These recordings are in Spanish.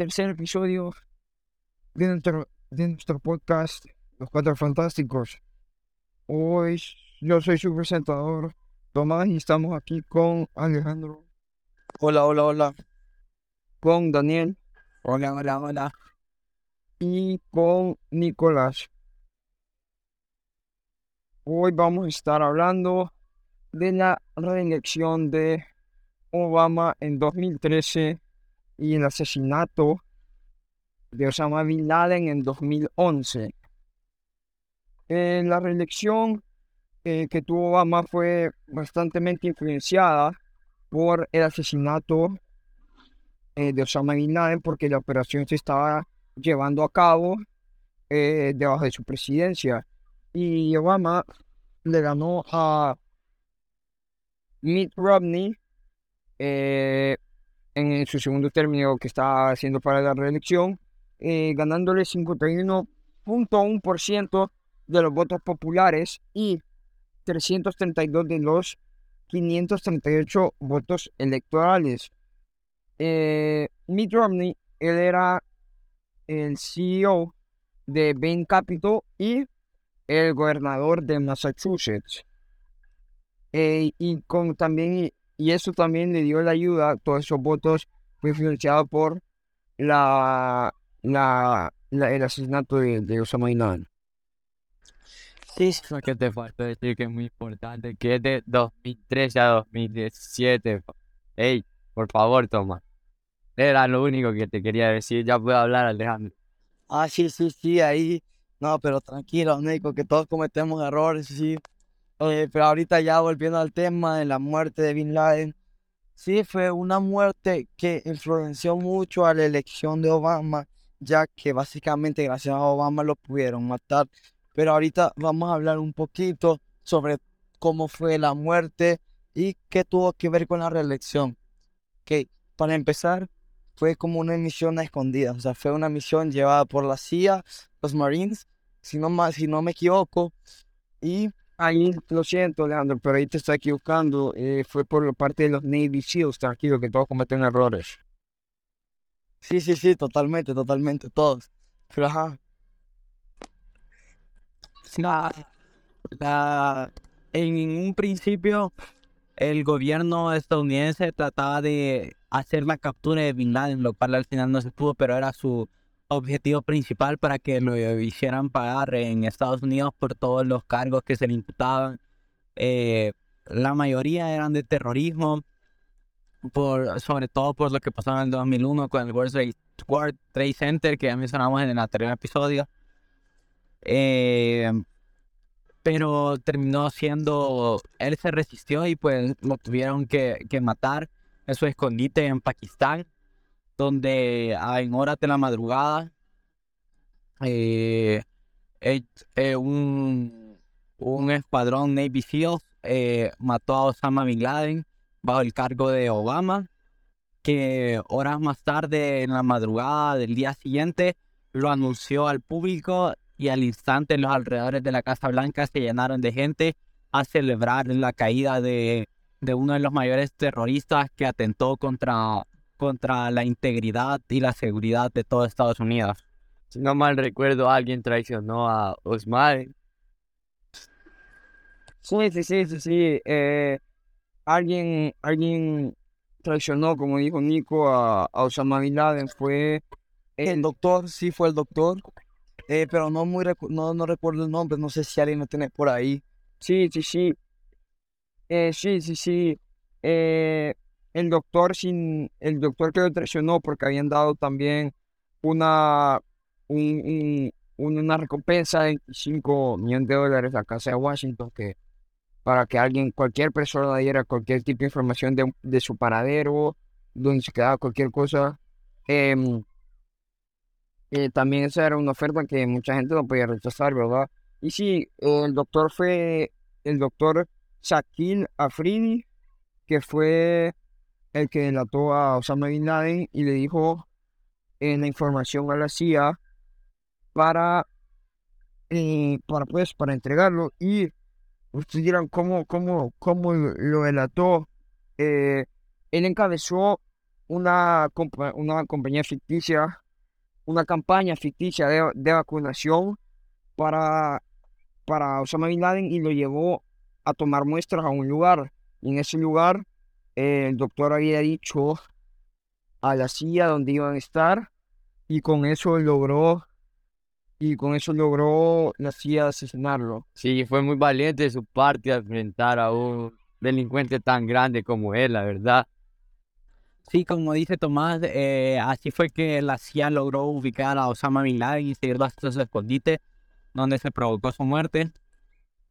tercer episodio de nuestro, de nuestro podcast, Los Cuatro Fantásticos. Hoy yo soy su presentador, Tomás, y estamos aquí con Alejandro. Hola, hola, hola. Con Daniel. Hola, hola, hola. Y con Nicolás. Hoy vamos a estar hablando de la reelección de Obama en 2013 y el asesinato de Osama Bin Laden en 2011. Eh, la reelección eh, que tuvo Obama fue bastante influenciada por el asesinato eh, de Osama Bin Laden porque la operación se estaba llevando a cabo debajo de su presidencia. Y Obama le ganó a Mitt Romney eh, en su segundo término que está haciendo para la reelección, eh, ganándole 51.1% de los votos populares y 332 de los 538 votos electorales. Eh, Mitt Romney, él era el CEO de Bain Capital y el gobernador de Massachusetts. y con también y eso también le dio la ayuda, todos esos votos fue influenciado por la, la, el asesinato de, de Osama Bin Laden. Sí, lo que te falta decir que es muy importante, que es de 2013 a 2017. Ey, por favor, toma. Era lo único que te quería decir. Ya puedo hablar, Alejandro. Ah, sí, sí, sí, ahí. No, pero tranquilo, Nico, que todos cometemos errores, sí. Pero ahorita ya volviendo al tema de la muerte de Bin Laden, sí fue una muerte que influenció mucho a la elección de Obama, ya que básicamente gracias a Obama lo pudieron matar. Pero ahorita vamos a hablar un poquito sobre cómo fue la muerte y qué tuvo que ver con la reelección. Que para empezar, fue como una misión a escondidas, o sea, fue una misión llevada por la CIA, los Marines, si no, si no me equivoco, y Ahí, lo siento, Leandro, pero ahí te está equivocando. Eh, fue por parte de los Navy SEALs, tranquilo, que todos cometen errores. Sí, sí, sí, totalmente, totalmente, todos. Pero ajá. La, en un principio, el gobierno estadounidense trataba de hacer la captura de Bin Laden, lo cual al final no se pudo, pero era su objetivo principal para que lo hicieran pagar en Estados Unidos por todos los cargos que se le imputaban. Eh, la mayoría eran de terrorismo, sobre todo por lo que pasó en el 2001 con el World Trade, Center, que ya mencionamos en el anterior episodio. Eh, pero terminó siendo, él se resistió y pues lo tuvieron que, que matar en su escondite en Pakistán donde en horas de la madrugada eh, eh, un, un, escuadrón Navy SEALs eh, mató a Osama Bin Laden bajo el cargo de Obama, que horas más tarde en la madrugada del día siguiente lo anunció al público y al instante los alrededores de la Casa Blanca se llenaron de gente a celebrar la caída de, de uno de los mayores terroristas que atentó contra contra la integridad y la seguridad de todo Estados Unidos. Si no mal recuerdo, alguien traicionó a Osman. Sí, sí, sí, sí, sí. Eh, alguien, alguien traicionó, como dijo Nico, a, Osama Bin Laden. Fue el doctor, sí fue el doctor. Eh, pero no muy no, no recuerdo el nombre, no sé si alguien lo tiene por ahí. Sí, sí, sí. Eh, sí, sí, sí. Eh, el doctor sin el doctor que lo traicionó porque habían dado también una una recompensa de 25 millones de dólares a casa de Washington que para que alguien cualquier persona diera cualquier tipo de información de, su paradero donde se quedaba cualquier cosa em, eh, también esa era una oferta que mucha gente no podía rechazar verdad y sí el doctor fue el doctor Shaquille Afridi que fue el que delató a Osama Bin Laden y le dijo en la información a la CIA para, eh, para, pues, para entregarlo. Y ustedes dirán, ¿cómo, cómo, cómo lo delató? Eh, él encabezó una, una compañía ficticia, una campaña ficticia de, de vacunación para, para Osama Bin Laden y lo llevó a tomar muestras a un lugar. Y en ese lugar eh, el doctor había dicho a la silla donde iban a estar y con eso logró y con eso logró la CIA asesinarlo. Sí, fue muy valiente de su parte enfrentar a un delincuente tan grande como él, la verdad. Sí, como dice Tomás, eh, así fue que la CIA logró ubicar a Osama Bin Laden y seguirlo hasta su escondite, donde se provocó su muerte.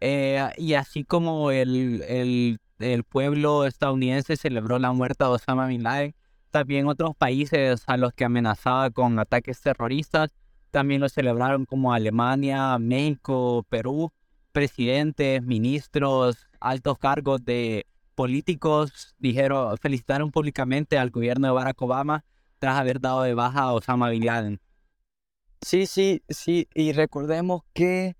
Eh, y así como el, el, el, pueblo estadounidense celebró la muerte de Osama Bin Laden, también otros países a los que amenazaba con ataques terroristas también lo celebraron como Alemania, México, Perú, presidentes, ministros, altos cargos de políticos dijeron, felicitaron públicamente al gobierno de Barack Obama tras haber dado de baja a Osama Bin Laden. Sí, sí, sí, y recordemos que,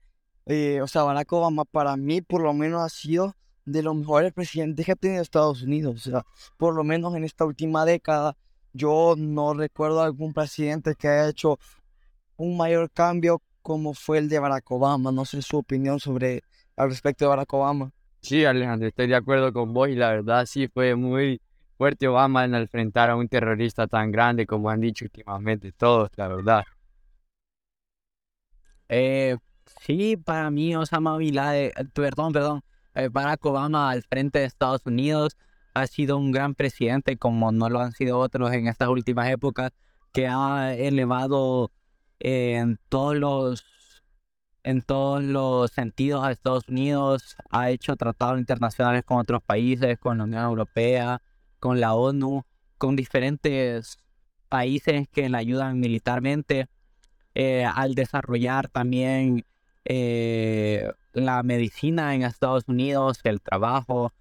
eh, o sea, Barack Obama para mí por lo menos ha sido de los mejores presidentes que ha tenido Estados Unidos, o sea, por lo menos en esta última década, yo no recuerdo algún presidente que haya hecho un mayor cambio como fue el de Barack Obama. No sé su opinión sobre al respecto de Barack Obama. Sí, Alejandro, estoy de acuerdo con vos y la verdad sí fue muy fuerte Obama en enfrentar a un terrorista tan grande como han dicho últimamente todos, la verdad. Eh, sí, para mí Osama Bin Laden, perdón, perdón, Barack Obama al frente de Estados Unidos ha sido un gran presidente como no lo han sido otros en estas últimas épocas, que ha elevado en todos los en todos los sentidos a Estados Unidos, ha hecho tratados internacionales con otros países, con la Unión Europea, con la ONU, con diferentes países que le ayudan militarmente eh, al desarrollar también eh, la medicina en Estados Unidos, el trabajo.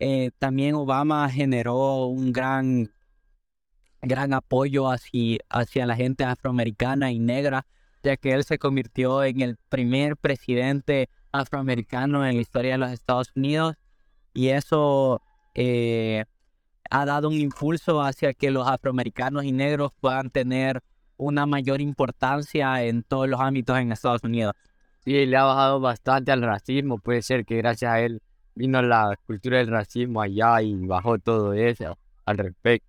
Eh, también Obama generó un gran gran apoyo hacia, hacia la gente afroamericana y negra, ya que él se convirtió en el primer presidente afroamericano en la historia de los Estados Unidos y eso eh, ha dado un impulso hacia que los afroamericanos y negros puedan tener una mayor importancia en todos los ámbitos en Estados Unidos. Sí, le ha bajado bastante al racismo. Puede ser que gracias a él vino la cultura del racismo allá y bajó todo eso al respecto.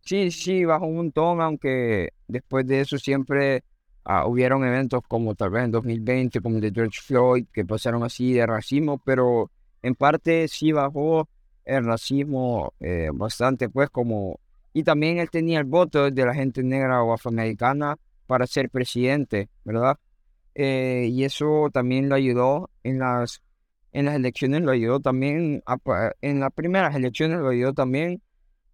Sí, sí, bajó un montón, aunque después de eso siempre uh, hubieron eventos como tal vez en 2020, como el de George Floyd, que pasaron así de racismo, pero en parte sí bajó el racismo eh, bastante, pues como... Y también él tenía el voto de la gente negra o afroamericana para ser presidente, ¿verdad? Eh, y eso también lo ayudó en las, en las elecciones, lo ayudó también, en las primeras elecciones lo ayudó también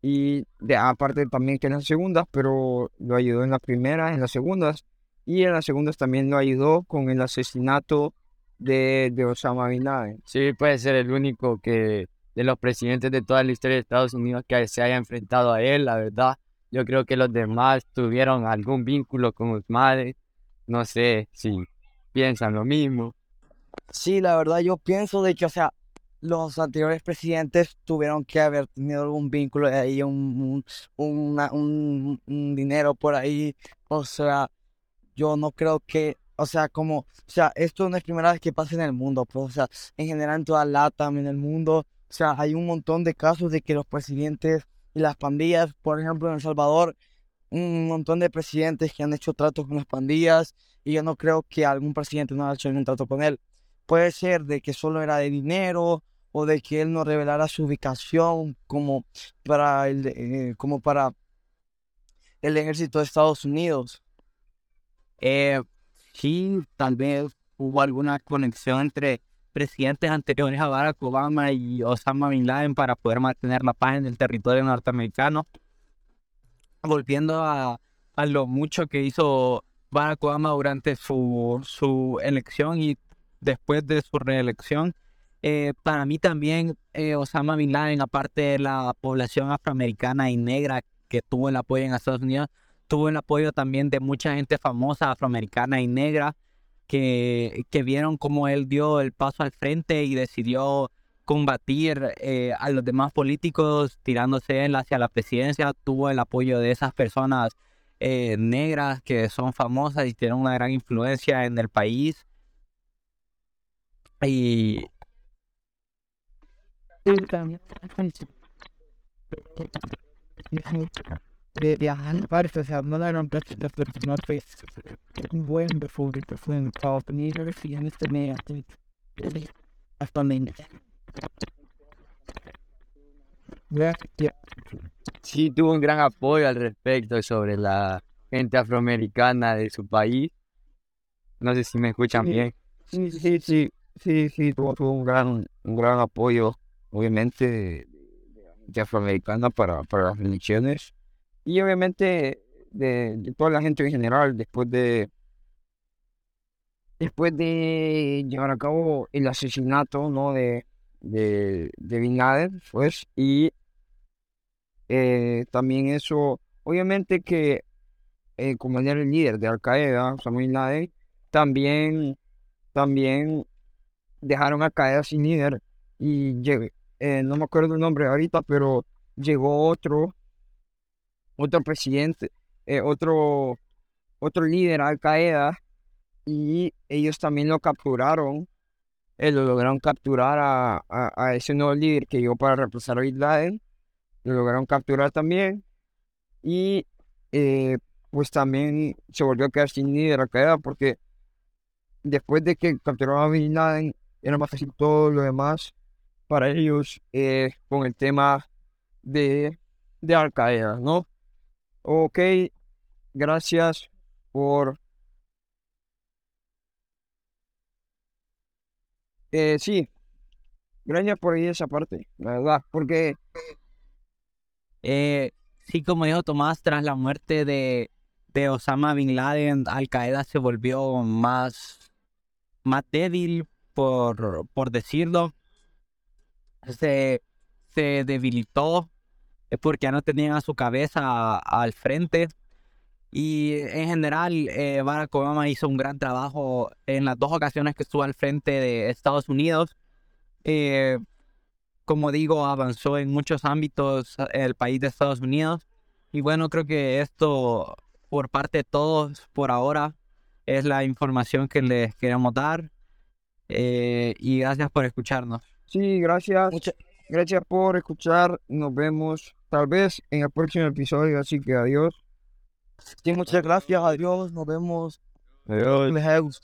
y de, aparte también que en las segundas, pero lo ayudó en las primeras, en las segundas, y en las segundas también lo ayudó con el asesinato de, de Osama Bin Laden. Sí, puede ser el único que de los presidentes de toda la historia de Estados Unidos que se haya enfrentado a él, la verdad. Yo creo que los demás tuvieron algún vínculo con Osama, no sé si piensan lo mismo. Sí, la verdad yo pienso de que, o sea, los anteriores presidentes tuvieron que haber tenido algún vínculo de ahí, un, un, dinero por ahí. O sea, yo no creo que, o sea, como, o sea, esto no es primera vez que pasa en el mundo, pues, o sea, en general en toda LATAM, en el mundo, o sea, hay un montón de casos de que los presidentes y las pandillas, por ejemplo, en El Salvador, un montón de presidentes que han hecho tratos con las pandillas y yo no creo que algún presidente no haya hecho un trato con él. Puede ser de que solo era de dinero o de que él no revelara su ubicación como para el, eh, como para el ejército de Estados Unidos. Eh, sí, tal vez hubo alguna conexión entre presidentes anteriores a Barack Obama y Osama Bin Laden para poder mantener la paz en el territorio norteamericano. Volviendo a, a lo mucho que hizo Barack Obama durante su, su elección y después de su reelección, eh, para mí también eh, Osama Bin Laden, aparte de la población afroamericana y negra que tuvo el apoyo en Estados Unidos, tuvo el apoyo también de mucha gente famosa afroamericana y negra que, que vieron cómo él dio el paso al frente y decidió combatir eh, a los demás políticos tirándose él hacia la presidencia, tuvo el apoyo de esas personas eh, negras que son famosas y tienen una gran influencia en el país. Y Sí, tuvo un gran apoyo al respecto sobre la gente afroamericana de su país. No sé si me escuchan Sí. bien. Sí, sí, sí, sí, sí, tuvo, tuvo un gran, un gran apoyo, obviamente, de, de la gente afroamericana para, para las elecciones y obviamente de, de toda la gente en general después de después de llevar a cabo el asesinato, ¿no? de, de, de Bin Laden, pues, y eh, también eso, obviamente que eh, como era el líder de Al Qaeda, Osama Bin Laden, también también dejaron a Qaeda sin líder y eh, no me acuerdo el nombre ahorita, pero llegó otro, otro presidente, eh, otro, otro líder Al Qaeda y ellos también lo capturaron, eh, lo lograron capturar a, a, a ese nuevo líder que llegó para reemplazar a Bin Laden, lo lograron capturar también y eh, pues también se volvió a quedar sin líder Al Qaeda porque después de que capturaron a Bin Laden, era más fácil todo lo demás para ellos eh, con el tema de, de Al Qaeda, ¿no? Ok, gracias por... Eh, sí, gracias por ir esa parte, la verdad, porque Eh, sí, como dijo Tomás, tras la muerte de, de Osama Bin Laden, Al Qaeda se volvió más, más débil, por, por decirlo. Se, se debilitó eh, porque ya no tenían a su cabeza al frente. Y en general, eh, Barack Obama hizo un gran trabajo en las dos ocasiones que estuvo al frente de Estados Unidos. Eh, como digo, avanzó en muchos ámbitos eh, el país de Estados Unidos. Y bueno, creo que esto, por parte de todos, por ahora, es la información que les queremos dar. Eh, y gracias por escucharnos. sí, gracias. Mucha- Gracias por escuchar. Nos vemos tal vez en el próximo episodio. Así que adiós. Sí, muchas gracias, adiós, nos vemos. Adiós. Les haya gustado.